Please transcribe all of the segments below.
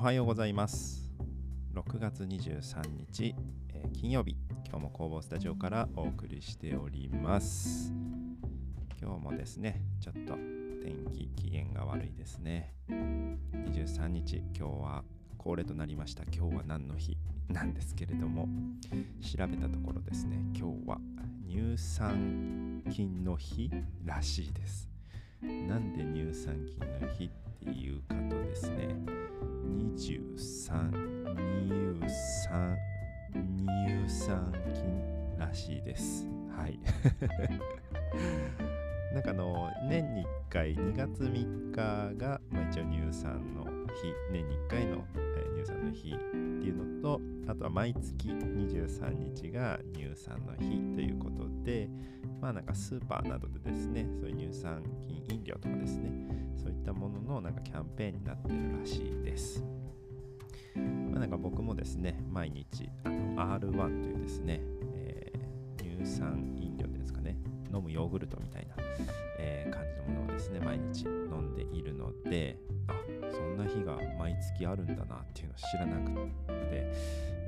はようございます。6月23日、えー金曜日。今日も工房スタジオからお送りしております。今日もですねちょっと天気機嫌が悪いですね。23日今日は恒例となりました。今日は何の日 なんですけれども調べたところですね今日は乳酸菌の日らしいです。なんで乳酸菌の日っていうかとですね2323乳酸菌らしいです。はい。なんかあの年に1回2月3日が、まあ、一応乳酸の日。年に1回の、えー乳酸の日っていうのとあとは毎月23日が乳酸の日ということでまあなんかスーパーなどでですねそういう乳酸菌飲料とかですねそういったもののなんかキャンペーンになってるらしいです。まあなんか僕もですね毎日あの R1 というですね、えー乳酸飲料ですかね飲むヨーグルトみたいな、えー感じのものをですね毎日飲んでいるのであそんな日が毎月あるんだなっていうのを知らなくて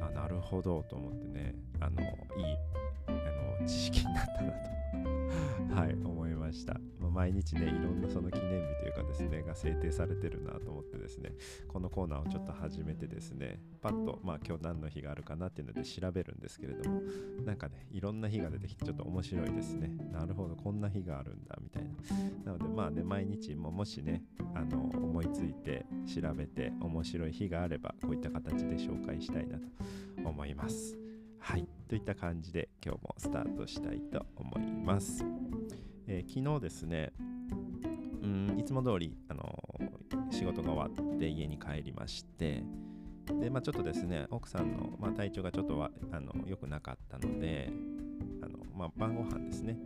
あなるほどと思ってねあのいいあの知識になったなとはい思いました、ま、毎日ねいろんなその記念ですねが制定されてるなと思ってですねこのコーナーをちょっと始めてですねパッとまあ今日何の日があるかなっていうので調べるんですけれどもなんかねいろんな日が出てきてちょっと面白いですね。なるほどこんな日があるんだみたいな。なのでまあね毎日ももしねあの思いついて調べて面白い日があればこういった形で紹介したいなと思います。はい。といった感じで今日もスタートしたいと思います、えー昨日ですねうんいつも通りあの仕事が終わって家に帰りましてで、まあ、ちょっとですね奥さんの、まあ、体調がちょっとあの良くなかったのであの、まあ、晩ご飯ですね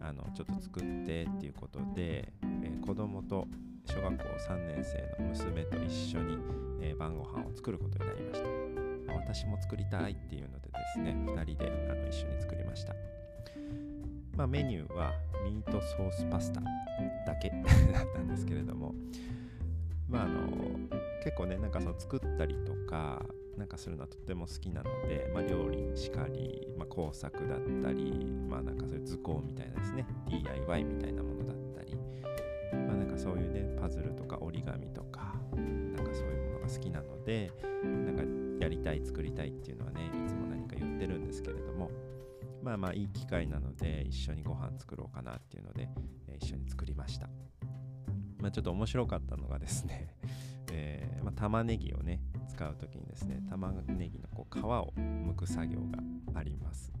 あのちょっと作ってっていうことで、えー子供と小学校3年生の娘と一緒に、えー晩ご飯を作ることになりました、まあ私も作りたいっていうのでですね2人であの一緒に作りました。まあ、メニューはミートソースパスタだけ だったんですけれども、まあ、あの結構ねなんかその作ったりとかなんかするのはとっても好きなので、まあ、料理しかり、まあ、工作だったり、まあ、なんかそういう図工みたいなですね DIY みたいなものだったり、まあ、なんかそういうねパズルとか折り紙とかなんかそういうものが好きなのでなんかやりたい作りたいっていうのはねいつも何か言ってるんですけれども。まあまあいい機会なので一緒にご飯作ろうかなっていうので、えー一緒に作りました。まあちょっと面白かったのがですね、えーまあ、玉ねぎをね使う時にですね玉ねぎのこう皮を剥く作業があります。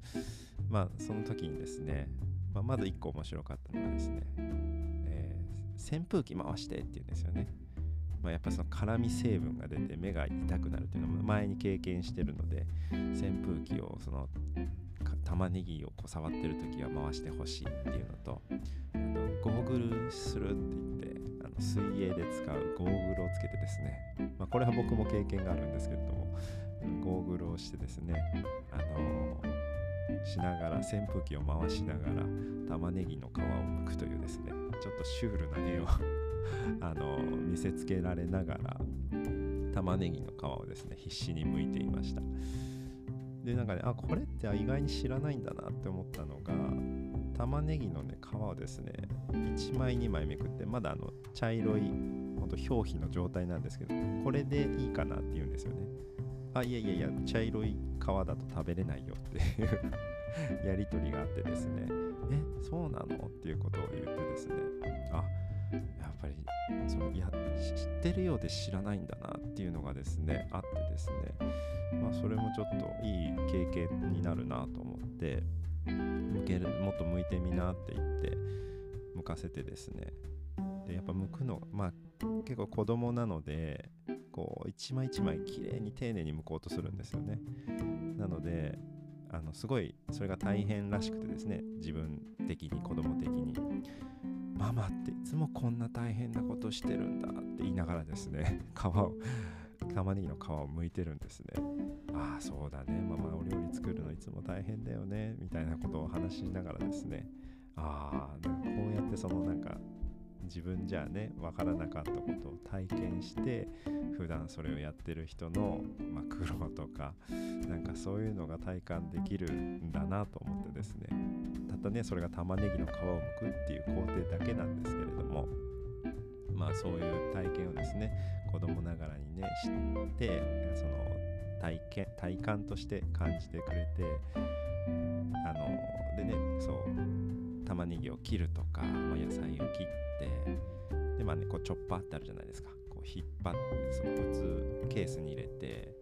まあその時にですね、まあ、まず1個面白かったのがですね、えー扇風機回してっていうんですよね。まあ、やっぱその辛み成分が出て目が痛くなるっていうのも前に経験してるので扇風機をその玉ねぎをこう触ってる時は回してほしいっていうのとあとゴーグルするって言ってあの水泳で使うゴーグルをつけてですね、まあ、これは僕も経験があるんですけれどもゴーグルをしてですねあのしながら扇風機を回しながら玉ねぎの皮を剥くというですねちょっとシュールな絵を あの見せつけられながら玉ねぎの皮をですね必死に剥いていました。でなんかねあこれって意外に知らないんだなって思ったのが玉ねぎのね皮をですね1枚2枚めくってまだあの茶色いほんと表皮の状態なんですけどこれでいいかなって言うんですよね。あいやいやいや茶色い皮だと食べれないよっていう やり取りがあってですね。えそうなのっていうことを言ってですね。あやっぱりそのいや知ってるようで知らないんだなっていうのがですねあってですね。まあそれもちょっといい経験になるなと思って向けるもっと向いてみなって言って向かせてですね。でやっぱ向くのまあ結構子供なのでこう一枚一枚綺麗に丁寧に向こうとするんですよね。なのであのすごいそれが大変らしくてですね自分的に子供的にママっていつもこんな大変なことしてるんだって言いながらですね皮を玉ねぎの皮を剥いてるんですね。ああそうだね。ママお料理作るのいつも大変だよね。みたいなことをお話しながらですね。ああなんかこうやってそのなんか自分じゃね分からなかったことを体験して普段それをやってる人の、まあ、苦労とかなんかそういうのが体感できるんだなと思ってですね。たったねそれが玉ねぎの皮を剥くっていう工程だけなんですけれども。まあそういう体験をですね子供ながらにね知ってその体験体感として感じてくれてあのでねそう玉ねぎを切るとか、まあ、野菜を切ってでまあねこうチョッパーってあるじゃないですか。こう引っ張ってその普通ケースに入れて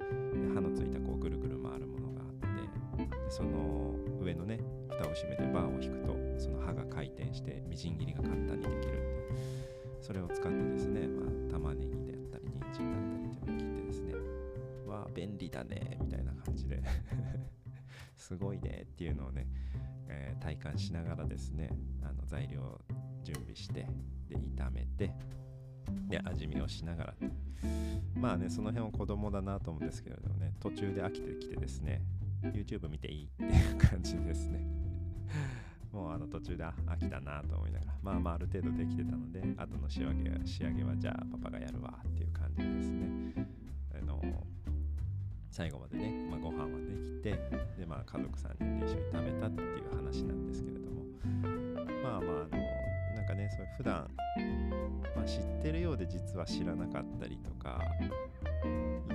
刃のついたこうぐるぐる回るものがあってその上のね蓋を閉めてバーを引くとその刃が回転してみじん切りが簡単にできるってそれを使ってですね、まあ、玉ねぎであったり人参だったりっていうのを切ってですねわあ便利だねみたいな感じで すごいねっていうのをね、えー、体感しながらですねあの材料を準備してで炒めてで味見をしながら。まあねその辺は子供だなと思うんですけれどもね途中で飽きてきてですね YouTube 見ていいっていう感じですね。もうあの途中で飽きたなと思いながらまあまあある程度できてたので後の仕上げ仕上げはじゃあパパがやるわっていう感じですね。あの最後までね、まあ、ご飯はできてでまあ家族3人で一緒に食べたっていう話なんですけれどもまあまああのなんかねそういう普段、まあ、知ってるようで実は知らなかったりとか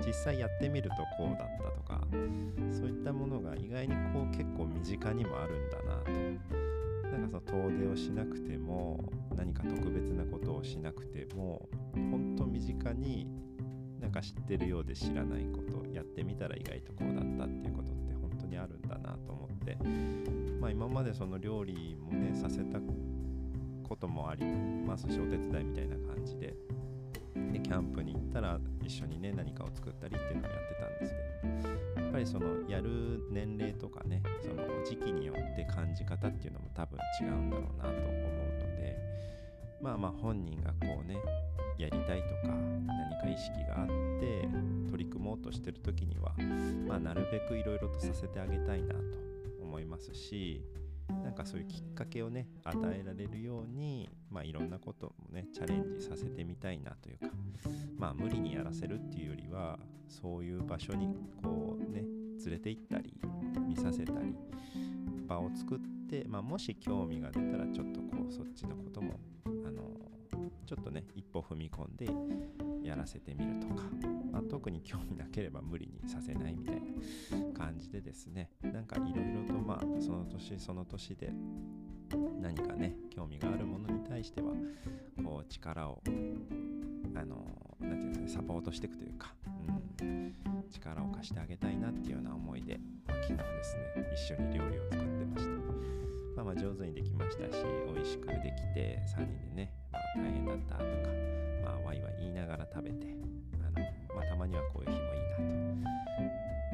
実際やってみるとこうだったとかそういったものが意外にこう結構身近にもあるんだなと。その遠出をしなくても何か特別なことをしなくても本当身近になんか知ってるようで知らないことやってみたら意外とこうだったっていうことって本当にあるんだなと思って。まあ今までその料理もねさせたこともありますしお手伝いみたいな感じで。でキャンプに行ったら一緒にね何かを作ったりっていうのをやってたんですけど。やっぱりそのやる年齢とかねその時期によって感じ方っていうのも多分違うんだろうなと思うので。まあまあ本人がこうねやりたいとか何か意識があって取り組もうとしてる時には、まあ、なるべくいろいろとさせてあげたいなと思いますし。なんかそういうきっかけをね与えられるように、まあ、いろんなこともねチャレンジさせてみたいなというかまあ無理にやらせるっていうよりはそういう場所にこうね連れて行ったり見させたり場を作って、まあ、もし興味が出たらちょっとこうそっちのこともあのちょっとね一歩踏み込んでやらせてみるとか、まあ、特に興味なければ無理にさせないみたいな感じでですねなんかいろいろとまあその年その年で何かね興味があるものに対してはこう力をあの何て言うんですかねサポートしていくというか、うん、力を貸してあげたいなっていうような思いで、まあ、昨日ですね一緒に料理を作ってました。まあ、ま上手にできましたし美味しくできて3人でね、まあ、大変だったとかワイワイ言いながら食べてあの、まあ、たまにはこういう日もいいなと、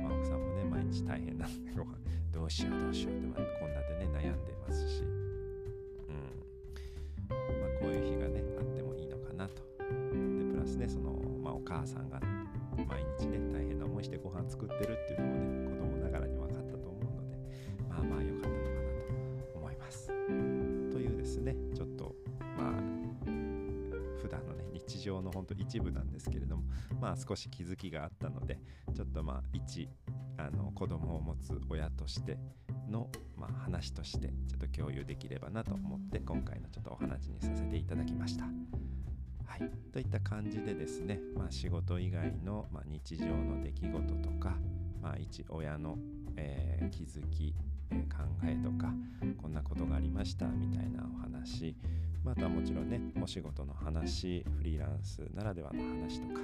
まあ、奥さんもね毎日大変なんでご飯どうしようどうしようって、まあ、こんなでね悩んでますし、うん。まあ、こういう日がねあってもいいのかなと。でプラスねその、まあ、お母さんが毎日ね大変な思いしてご飯作ってるっていうのもね常の本当一部なんですけれどもまあ少し気づきがあったのでちょっとまあ一あの子供を持つ親としての、まあ、話としてちょっと共有できればなと思って今回のちょっとお話にさせていただきました。はい、といった感じでですね、まあ、仕事以外の、まあ、日常の出来事とか、まあ、一親の、えー、気づき、え、考えとかこんなことがありましたみたいなお話またもちろんねお仕事の話フリーランスならではの話とか、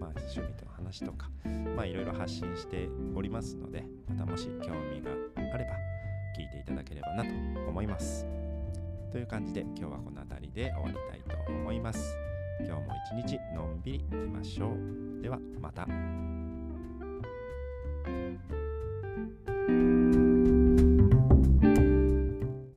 まあ、趣味との話とかまあいろいろ発信しておりますのでまたもし興味があれば聞いていただければなと思います。という感じで今日はこの辺りで終わりたいと思います。今日も一日のんびりいきましょう。ではまた。